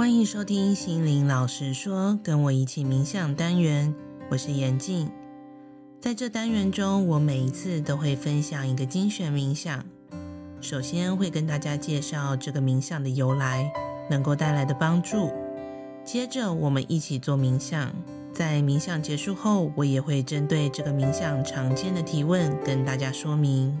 欢迎收听心灵老实说，跟我一起冥想单元，我是严静。在这单元中，我每一次都会分享一个精选冥想。首先会跟大家介绍这个冥想的由来，能够带来的帮助。接着我们一起做冥想。在冥想结束后，我也会针对这个冥想常见的提问跟大家说明。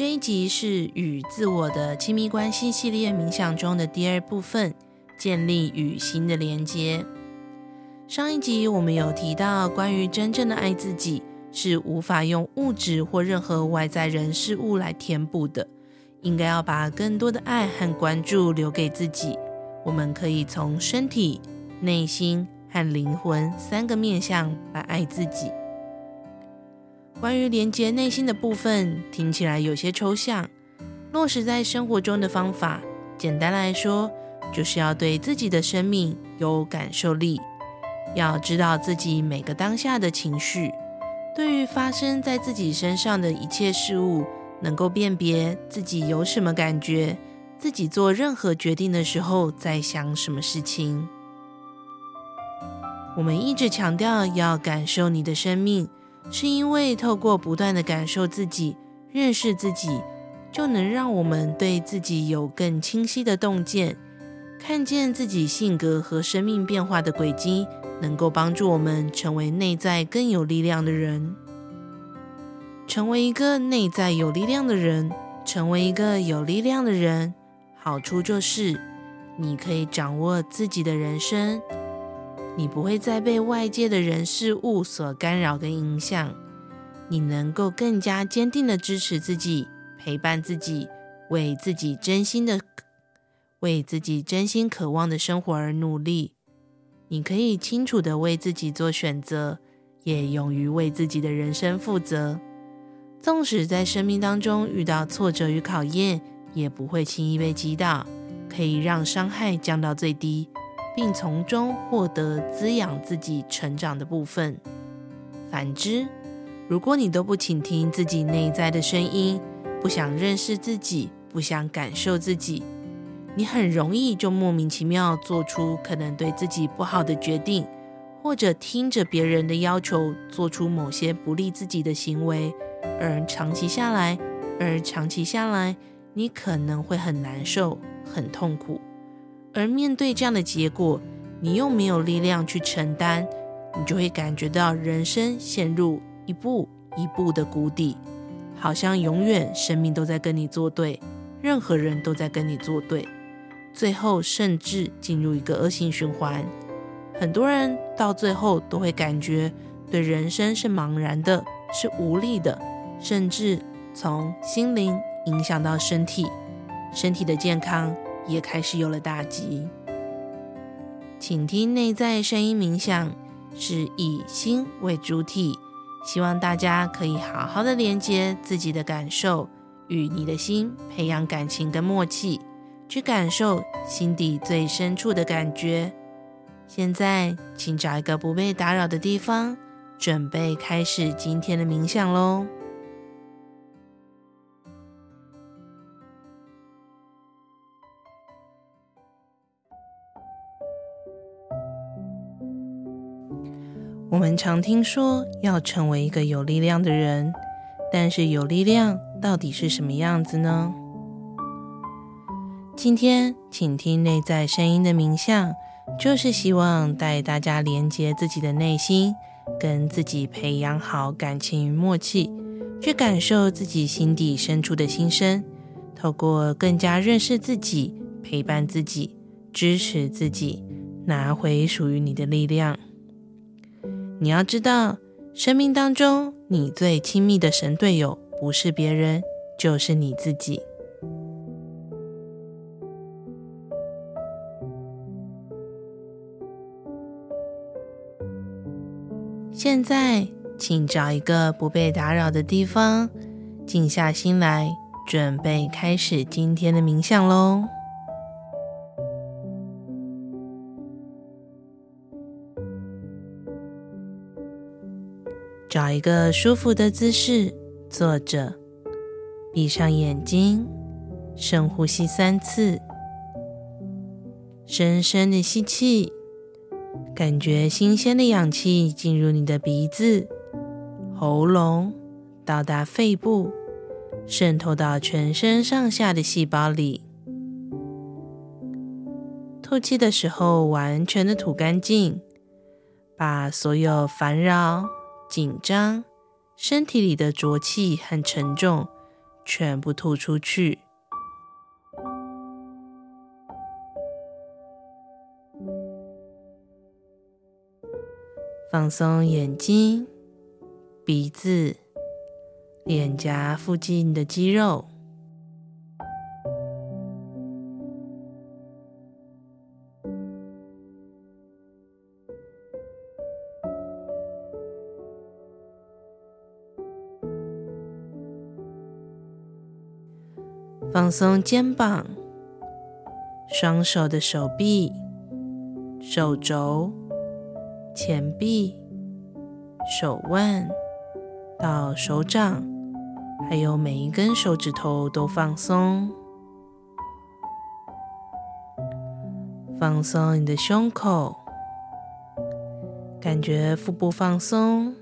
这一集是与自我的亲密关系系列冥想中的第二部分，建立与心的连接。上一集我们有提到，关于真正的爱自己是无法用物质或任何外在人事物来填补的，应该要把更多的爱和关注留给自己。我们可以从身体、内心和灵魂三个面向来爱自己。关于连接内心的部分，听起来有些抽象。落实在生活中的方法，简单来说，就是要对自己的生命有感受力，要知道自己每个当下的情绪，对于发生在自己身上的一切事物，能够辨别自己有什么感觉，自己做任何决定的时候在想什么事情。我们一直强调要感受你的生命。是因为透过不断的感受自己、认识自己，就能让我们对自己有更清晰的洞见，看见自己性格和生命变化的轨迹，能够帮助我们成为内在更有力量的人。成为一个内在有力量的人，成为一个有力量的人，好处就是你可以掌握自己的人生。你不会再被外界的人事物所干扰跟影响，你能够更加坚定的支持自己，陪伴自己，为自己真心的、为自己真心渴望的生活而努力。你可以清楚的为自己做选择，也勇于为自己的人生负责。纵使在生命当中遇到挫折与考验，也不会轻易被击倒，可以让伤害降到最低。并从中获得滋养自己成长的部分。反之，如果你都不倾听自己内在的声音，不想认识自己，不想感受自己，你很容易就莫名其妙做出可能对自己不好的决定，或者听着别人的要求做出某些不利自己的行为，而长期下来，而长期下来，你可能会很难受，很痛苦。而面对这样的结果，你又没有力量去承担，你就会感觉到人生陷入一步一步的谷底，好像永远生命都在跟你作对，任何人都在跟你作对，最后甚至进入一个恶性循环。很多人到最后都会感觉对人生是茫然的，是无力的，甚至从心灵影响到身体，身体的健康。也开始有了打击。请听内在声音冥想，是以心为主体，希望大家可以好好的连接自己的感受，与你的心培养感情的默契，去感受心底最深处的感觉。现在，请找一个不被打扰的地方，准备开始今天的冥想喽。我们常听说要成为一个有力量的人，但是有力量到底是什么样子呢？今天倾听内在声音的冥想，就是希望带大家连接自己的内心，跟自己培养好感情与默契，去感受自己心底深处的心声，透过更加认识自己，陪伴自己，支持自己，拿回属于你的力量。你要知道，生命当中你最亲密的神队友不是别人，就是你自己。现在，请找一个不被打扰的地方，静下心来，准备开始今天的冥想喽。找一个舒服的姿势坐着，闭上眼睛，深呼吸三次，深深的吸气，感觉新鲜的氧气进入你的鼻子、喉咙，到达肺部，渗透到全身上下的细胞里。吐气的时候，完全的吐干净，把所有烦扰、紧张、身体里的浊气和沉重全部吐出去。放松眼睛、鼻子、脸颊附近的肌肉。放松肩膀、双手的手臂、手肘、前臂、手腕到手掌，还有每一根手指头都放松。放松你的胸口，感觉腹部放松，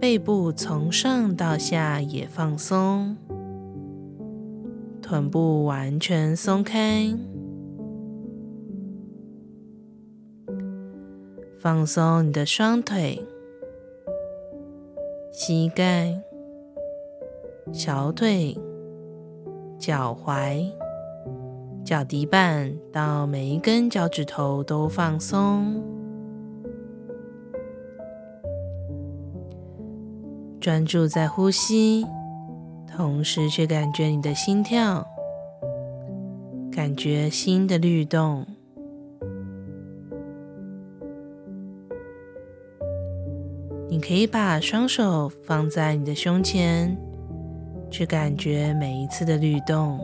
背部从上到下也放松。臀部完全松开，放松你的双腿、膝盖、小腿、脚踝、脚底板到每一根脚趾头都放松，专注在呼吸。同时，去感觉你的心跳，感觉心的律动。你可以把双手放在你的胸前，去感觉每一次的律动，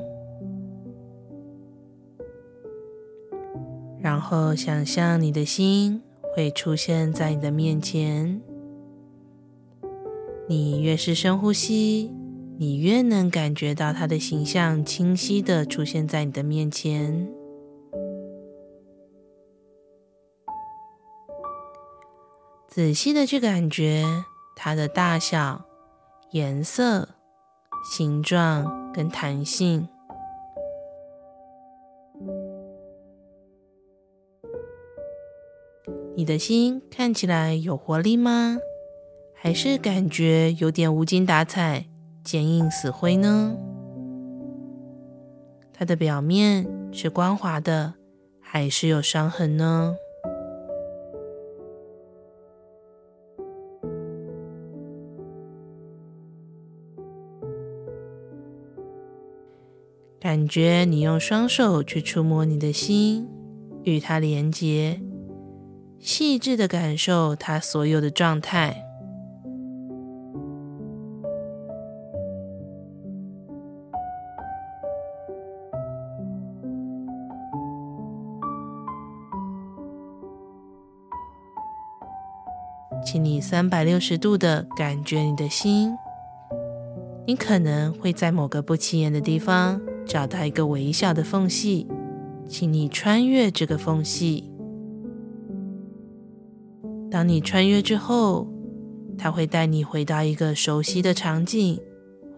然后想象你的心会出现在你的面前。你越是深呼吸，你越能感觉到他的形象清晰地出现在你的面前，仔细地去感觉它的大小、颜色、形状跟弹性。你的心看起来有活力吗？还是感觉有点无精打采？坚硬死灰呢？它的表面是光滑的，还是有伤痕呢？感觉你用双手去触摸你的心，与它连接，细致的感受它所有的状态。三百六十度的感觉你的心，你可能会在某个不起眼的地方找到一个微小的缝隙，请你穿越这个缝隙。当你穿越之后，它会带你回到一个熟悉的场景，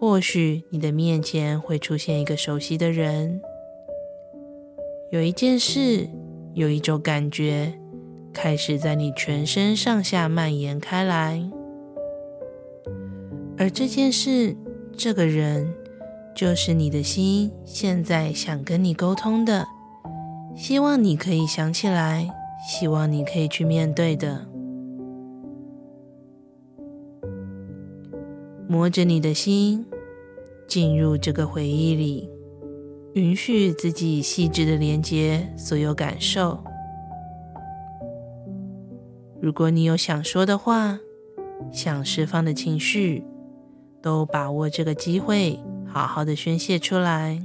或许你的面前会出现一个熟悉的人，有一件事，有一种感觉。开始在你全身上下蔓延开来，而这件事、这个人，就是你的心现在想跟你沟通的，希望你可以想起来，希望你可以去面对的。摸着你的心，进入这个回忆里，允许自己细致的连接所有感受。如果你有想说的话，想释放的情绪，都把握这个机会，好好的宣泄出来。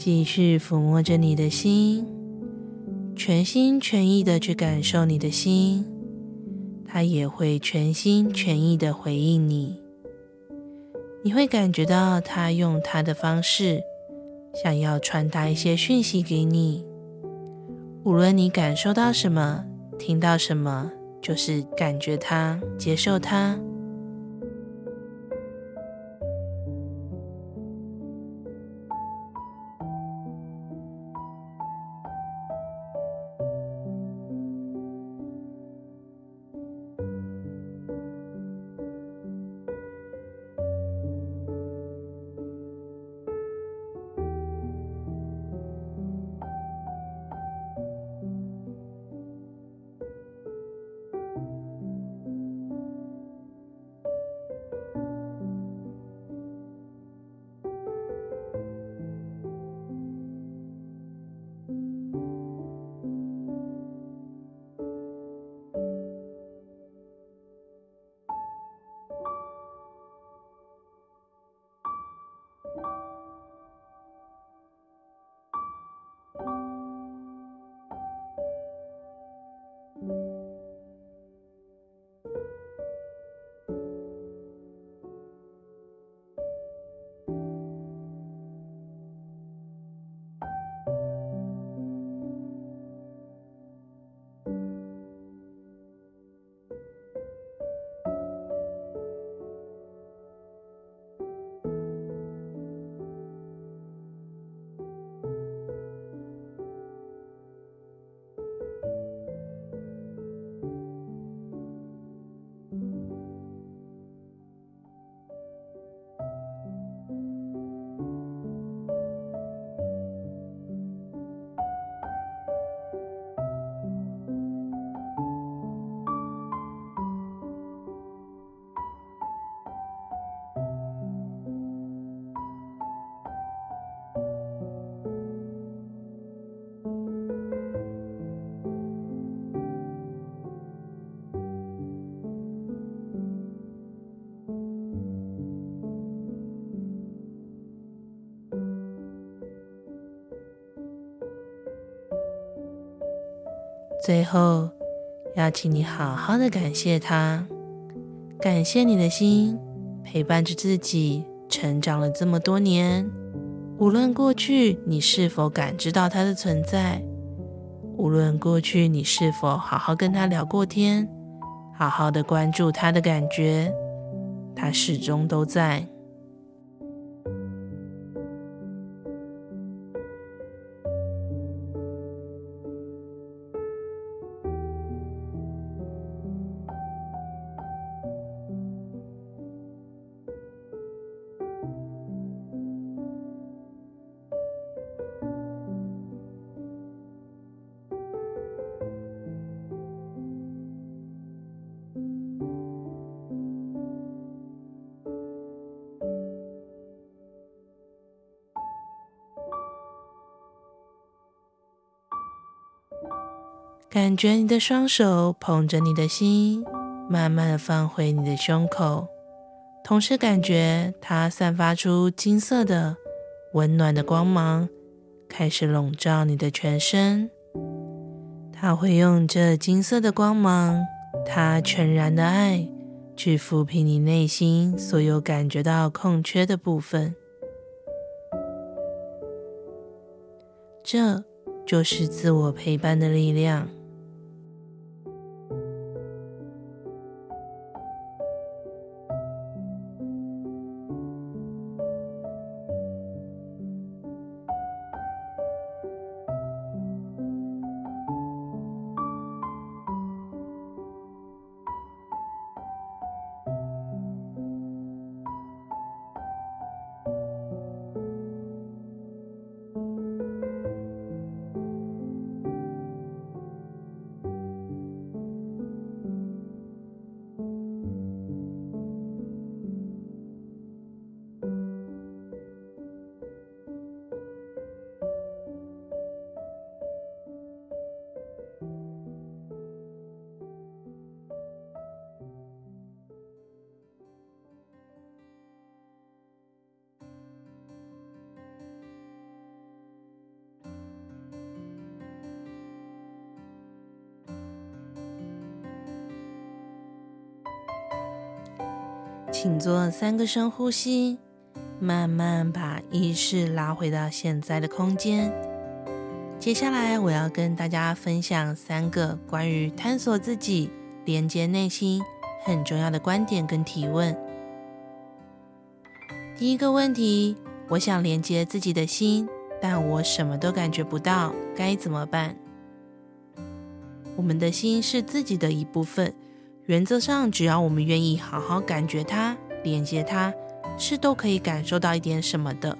继续抚摸着你的心，全心全意的去感受你的心，它也会全心全意的回应你。你会感觉到它用它的方式，想要传达一些讯息给你。无论你感受到什么，听到什么，就是感觉它，接受它。最后，邀请你好好的感谢他，感谢你的心陪伴着自己成长了这么多年。无论过去你是否感知到他的存在，无论过去你是否好好跟他聊过天，好好的关注他的感觉，他始终都在。觉你的双手捧着你的心，慢慢的放回你的胸口，同时感觉它散发出金色的温暖的光芒，开始笼罩你的全身。它会用这金色的光芒，它全然的爱，去抚平你内心所有感觉到空缺的部分。这就是自我陪伴的力量。请做三个深呼吸，慢慢把意识拉回到现在的空间。接下来，我要跟大家分享三个关于探索自己、连接内心很重要的观点跟提问。第一个问题，我想连接自己的心，但我什么都感觉不到，该怎么办？我们的心是自己的一部分，原则上，只要我们愿意好好感觉它、连接它，是都可以感受到一点什么的。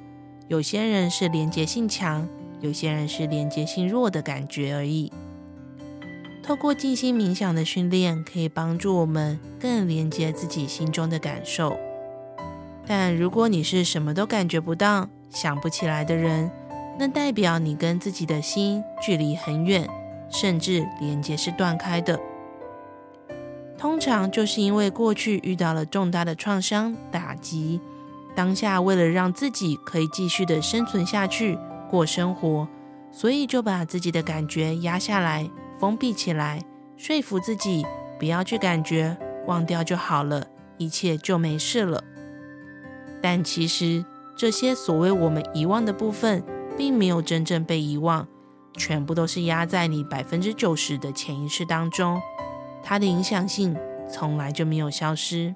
有些人是连接性强，有些人是连接性弱的感觉而已。透过静心冥想的训练，可以帮助我们更连接自己心中的感受。但如果你是什么都感觉不到、想不起来的人，那代表你跟自己的心距离很远，甚至连接是断开的。通常就是因为过去遇到了重大的创伤打击，当下为了让自己可以继续的生存下去、过生活，所以就把自己的感觉压下来、封闭起来，说服自己不要去感觉，忘掉就好了，一切就没事了。但其实这些所谓我们遗忘的部分，并没有真正被遗忘，全部都是压在你百分之九十的潜意识当中，它的影响性从来就没有消失。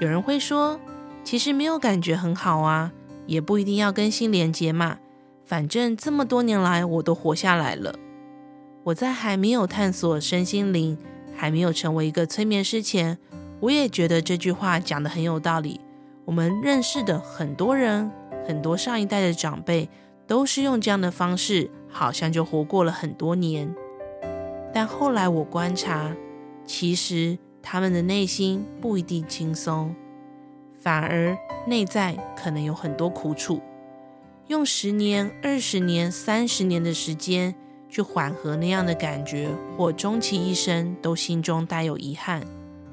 有人会说，其实没有感觉很好啊，也不一定要跟心连接嘛，反正这么多年来我都活下来了。我在还没有探索身心灵，还没有成为一个催眠师前，我也觉得这句话讲得很有道理。我们认识的很多人，很多上一代的长辈，都是用这样的方式，好像就活过了很多年。但后来我观察，其实他们的内心不一定轻松，反而内在可能有很多苦楚。用十年、二十年、三十年的时间去缓和那样的感觉，或终其一生都心中带有遗憾，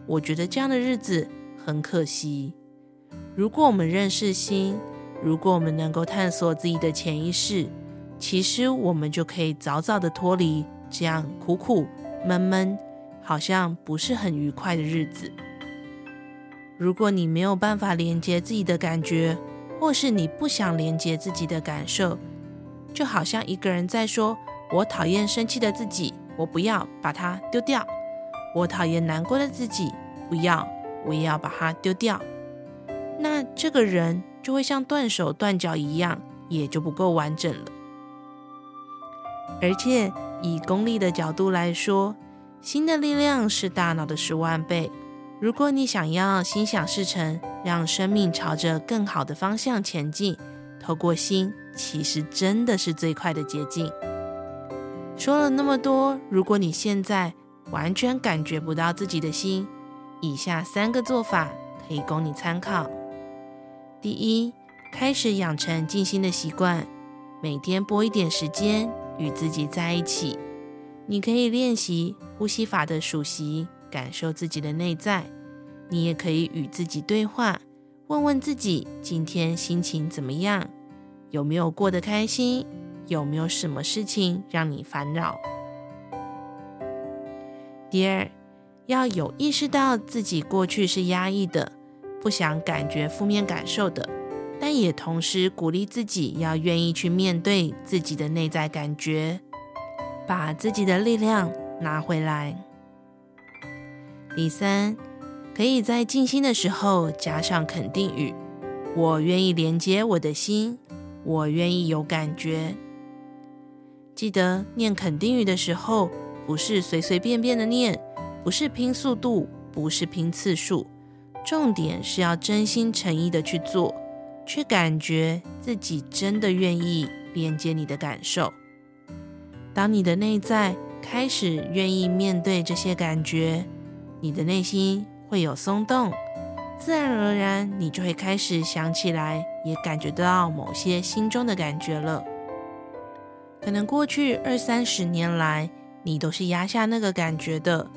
我觉得这样的日子很可惜。如果我们认识心，如果我们能够探索自己的潜意识，其实我们就可以早早的脱离这样苦苦闷闷，好像不是很愉快的日子。如果你没有办法连接自己的感觉，或是你不想连接自己的感受，就好像一个人在说：“我讨厌生气的自己，我不要把它丢掉；我讨厌难过的自己，不要，我也要把它丢掉。”那这个人就会像断手断脚一样，也就不够完整了。而且以功利的角度来说，心的力量是大脑的十万倍。如果你想要心想事成，让生命朝着更好的方向前进，透过心，其实真的是最快的捷径。说了那么多，如果你现在完全感觉不到自己的心，以下三个做法可以供你参考。第一，开始养成静心的习惯，每天拨一点时间与自己在一起。你可以练习呼吸法的熟悉，感受自己的内在。你也可以与自己对话，问问自己今天心情怎么样，有没有过得开心，有没有什么事情让你烦恼。第二，要有意识到自己过去是压抑的。不想感觉负面感受的，但也同时鼓励自己要愿意去面对自己的内在感觉，把自己的力量拿回来。第三，可以在静心的时候加上肯定语：我愿意连接我的心，我愿意有感觉。记得念肯定语的时候，不是随随便便的念，不是拼速度，不是拼次数。重点是要真心诚意的去做，去感觉自己真的愿意连接你的感受。当你的内在开始愿意面对这些感觉，你的内心会有松动，自然而然你就会开始想起来，也感觉得到某些心中的感觉了。可能过去二三十年来，你都是压下那个感觉的，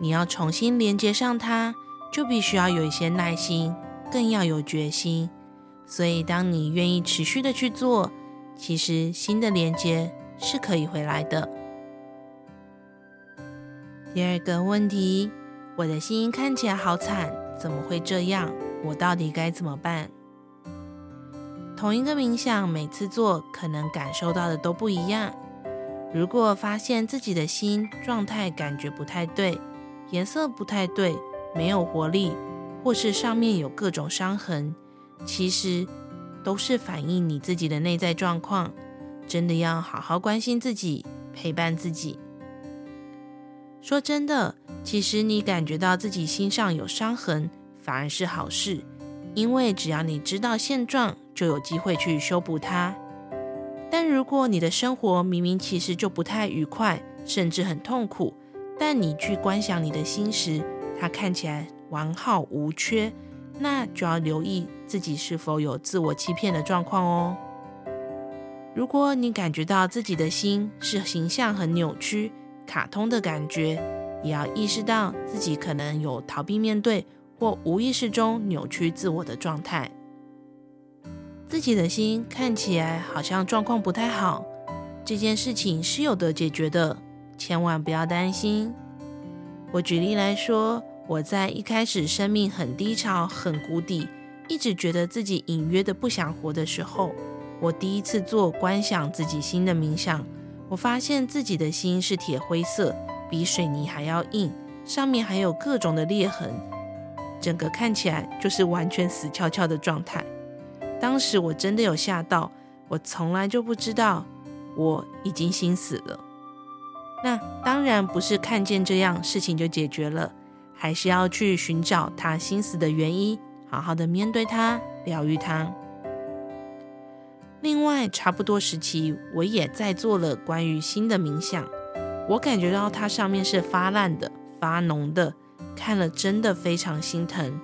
你要重新连接上它。就必须要有一些耐心，更要有决心。所以，当你愿意持续的去做，其实新的连接是可以回来的。第二个问题，我的心看起来好惨，怎么会这样？我到底该怎么办？同一个冥想，每次做可能感受到的都不一样。如果发现自己的心状态感觉不太对，颜色不太对，没有活力，或是上面有各种伤痕，其实都是反映你自己的内在状况。真的要好好关心自己，陪伴自己。说真的，其实你感觉到自己心上有伤痕，反而是好事，因为只要你知道现状，就有机会去修补它。但如果你的生活明明其实就不太愉快，甚至很痛苦，但你去观想你的心时，它看起来完好无缺，那就要留意自己是否有自我欺骗的状况哦。如果你感觉到自己的心是形象很扭曲、卡通的感觉，也要意识到自己可能有逃避面对或无意识中扭曲自我的状态。自己的心看起来好像状况不太好，这件事情是有得解决的，千万不要担心。我举例来说，我在一开始生命很低潮、很谷底，一直觉得自己隐约的不想活的时候，我第一次做观想自己心的冥想，我发现自己的心是铁灰色，比水泥还要硬，上面还有各种的裂痕，整个看起来就是完全死翘翘的状态。当时我真的有吓到，我从来就不知道我已经心死了。那当然不是看见这样事情就解决了，还是要去寻找他心死的原因，好好的面对他，疗愈他。另外，差不多时期我也在做了关于心的冥想，我感觉到它上面是发烂的、发脓的，看了真的非常心疼。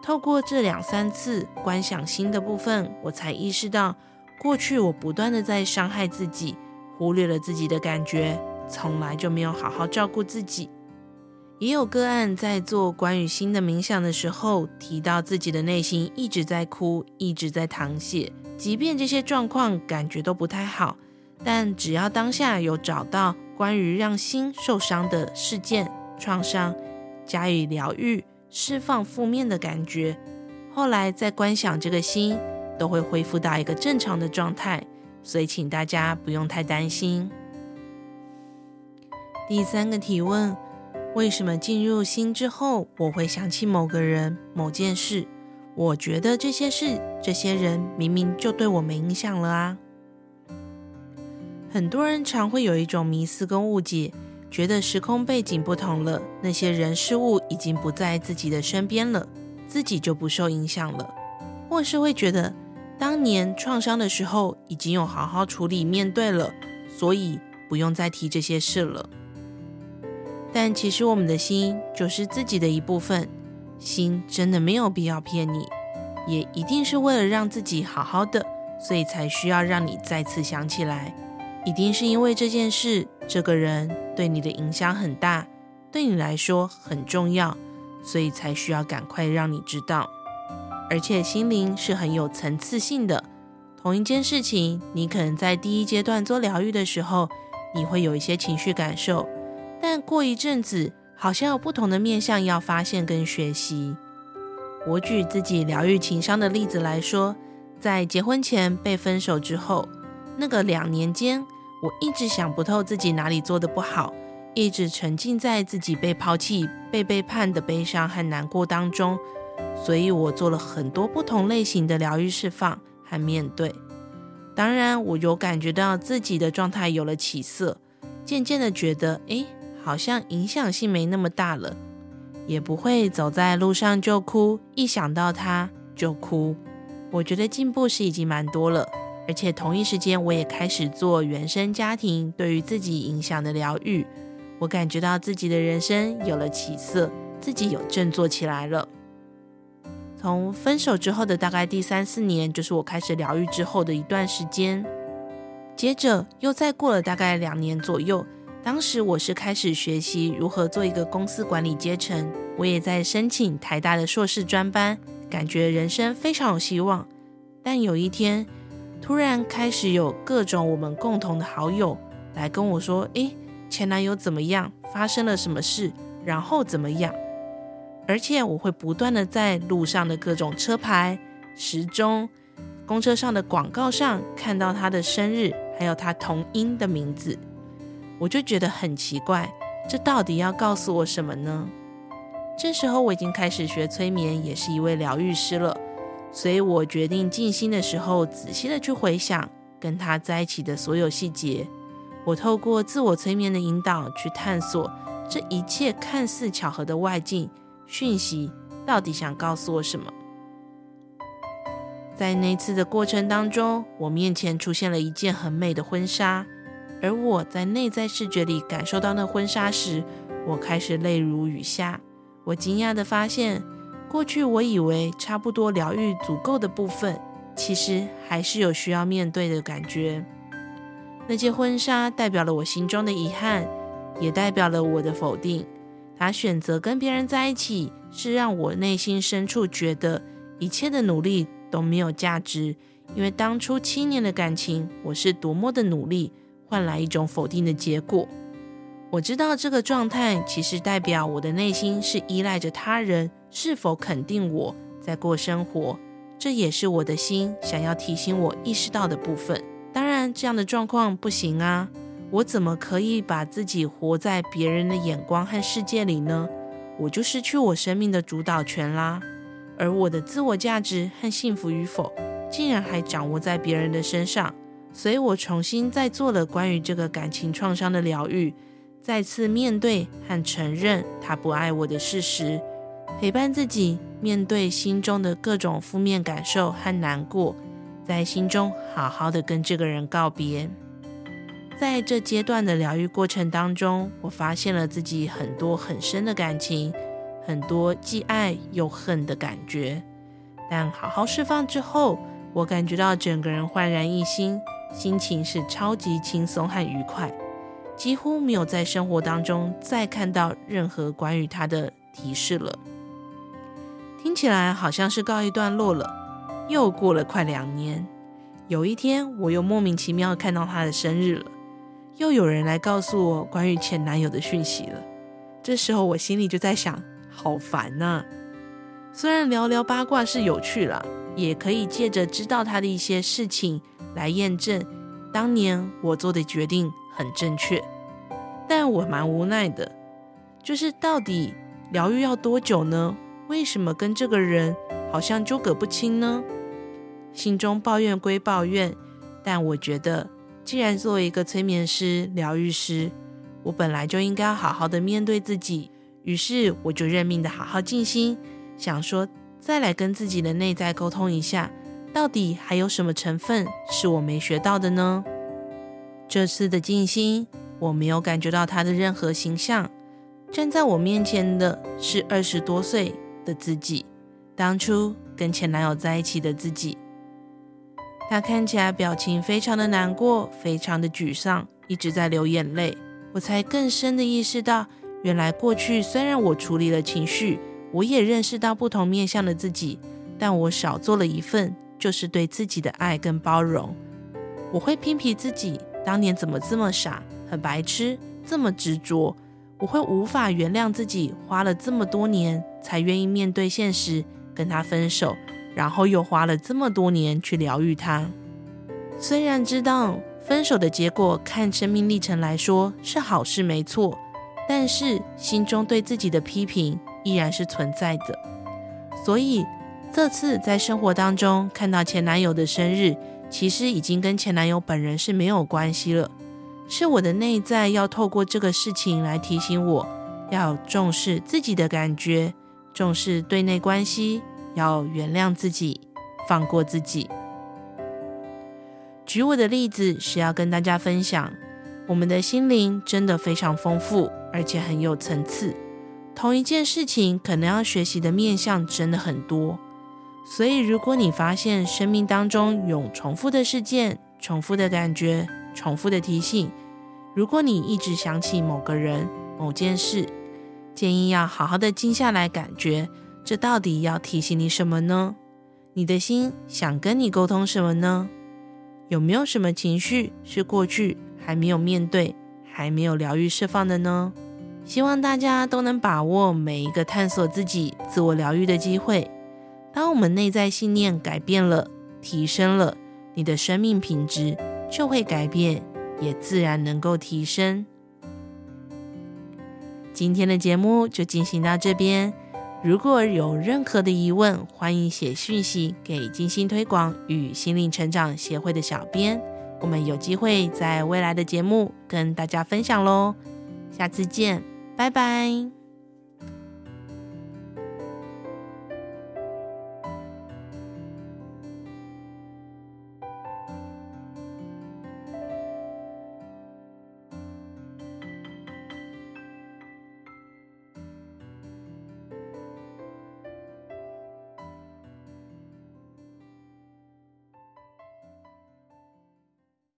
透过这两三次观想心的部分，我才意识到，过去我不断的在伤害自己，忽略了自己的感觉，从来就没有好好照顾自己。也有个案在做关于心的冥想的时候，提到自己的内心一直在哭，一直在淌血，即便这些状况感觉都不太好，但只要当下有找到关于让心受伤的事件、创伤，加以疗愈。释放负面的感觉，后来再观想这个心，都会恢复到一个正常的状态，所以请大家不用太担心。第三个提问：为什么进入心之后，我会想起某个人、某件事？我觉得这些事、这些人明明就对我没影响了啊！很多人常会有一种迷思跟误解。觉得时空背景不同了，那些人事物已经不在自己的身边了，自己就不受影响了，或是会觉得当年创伤的时候已经有好好处理面对了，所以不用再提这些事了。但其实我们的心就是自己的一部分，心真的没有必要骗你，也一定是为了让自己好好的，所以才需要让你再次想起来。一定是因为这件事、这个人对你的影响很大，对你来说很重要，所以才需要赶快让你知道。而且心灵是很有层次性的，同一件事情，你可能在第一阶段做疗愈的时候，你会有一些情绪感受，但过一阵子，好像有不同的面向要发现跟学习。我举自己疗愈情商的例子来说，在结婚前被分手之后，那个两年间。我一直想不透自己哪里做得不好，一直沉浸在自己被抛弃、被背叛的悲伤和难过当中，所以我做了很多不同类型的疗愈释放和面对。当然，我有感觉到自己的状态有了起色，渐渐的觉得，哎，好像影响性没那么大了，也不会走在路上就哭，一想到他就哭。我觉得进步是已经蛮多了。而且同一时间，我也开始做原生家庭对于自己影响的疗愈。我感觉到自己的人生有了起色，自己有振作起来了。从分手之后的大概第三四年，就是我开始疗愈之后的一段时间。接着又再过了大概两年左右，当时我是开始学习如何做一个公司管理阶层，我也在申请台大的硕士专班，感觉人生非常有希望。但有一天，突然开始有各种我们共同的好友来跟我说：“诶，前男友怎么样？发生了什么事？然后怎么样？”而且我会不断的在路上的各种车牌、时钟、公车上的广告上看到他的生日，还有他同音的名字，我就觉得很奇怪，这到底要告诉我什么呢？这时候我已经开始学催眠，也是一位疗愈师了，所以我决定静心的时候仔细的去回想跟他在一起的所有细节。我透过自我催眠的引导去探索这一切看似巧合的外境讯息到底想告诉我什么。在那次的过程当中，我面前出现了一件很美的婚纱，而我在内在视觉里感受到那婚纱时，我开始泪如雨下。我惊讶地发现，过去我以为差不多疗愈足够的部分，其实还是有需要面对的感觉。那件婚纱代表了我心中的遗憾，也代表了我的否定。他选择跟别人在一起，是让我内心深处觉得一切的努力都没有价值，因为当初七年的感情，我是多么的努力，换来一种否定的结果。我知道这个状态其实代表我的内心是依赖着他人是否肯定我在过生活，这也是我的心想要提醒我意识到的部分。当然，这样的状况不行啊！我怎么可以把自己活在别人的眼光和世界里呢？我就失去我生命的主导权啦。而我的自我价值和幸福与否，竟然还掌握在别人的身上。所以我重新再做了关于这个感情创伤的疗愈。再次面对和承认他不爱我的事实，陪伴自己面对心中的各种负面感受和难过，在心中好好的跟这个人告别。在这阶段的疗愈过程当中，我发现了自己很多很深的感情，很多既爱又恨的感觉。但好好释放之后，我感觉到整个人焕然一新，心情是超级轻松和愉快。几乎没有在生活当中再看到任何关于他的提示了。听起来好像是告一段落了。又过了快两年，有一天我又莫名其妙看到他的生日了，又有人来告诉我关于前男友的讯息了。这时候我心里就在想，好烦呐！虽然聊聊八卦是有趣了，也可以借着知道他的一些事情来验证当年我做的决定。很正确，但我蛮无奈的，就是到底疗愈要多久呢？为什么跟这个人好像纠葛不清呢？心中抱怨归抱怨，但我觉得，既然作为一个催眠师、疗愈师，我本来就应该好好的面对自己。于是我就认命的好好静心，想说再来跟自己的内在沟通一下，到底还有什么成分是我没学到的呢？这次的静心，我没有感觉到他的任何形象。站在我面前的是二十多岁的自己，当初跟前男友在一起的自己。他看起来表情非常的难过，非常的沮丧，一直在流眼泪。我才更深的意识到，原来过去虽然我处理了情绪，我也认识到不同面向的自己，但我少做了一份，就是对自己的爱跟包容。我会批评自己。当年怎么这么傻，很白痴，这么执着？我会无法原谅自己，花了这么多年才愿意面对现实，跟他分手，然后又花了这么多年去疗愈他。虽然知道分手的结果，看生命历程来说是好事没错，但是心中对自己的批评依然是存在的。所以这次在生活当中看到前男友的生日。其实已经跟前男友本人是没有关系了，是我的内在要透过这个事情来提醒我，要重视自己的感觉，重视对内关系，要原谅自己，放过自己。举我的例子是要跟大家分享，我们的心灵真的非常丰富，而且很有层次。同一件事情，可能要学习的面向真的很多。所以，如果你发现生命当中有重复的事件、重复的感觉、重复的提醒，如果你一直想起某个人、某件事，建议要好好的静下来，感觉这到底要提醒你什么呢？你的心想跟你沟通什么呢？有没有什么情绪是过去还没有面对、还没有疗愈释放的呢？希望大家都能把握每一个探索自己、自我疗愈的机会。当我们内在信念改变了、提升了，你的生命品质就会改变，也自然能够提升。今天的节目就进行到这边。如果有任何的疑问，欢迎写讯息给静心推广与心灵成长协会的小编。我们有机会在未来的节目跟大家分享喽。下次见。拜拜。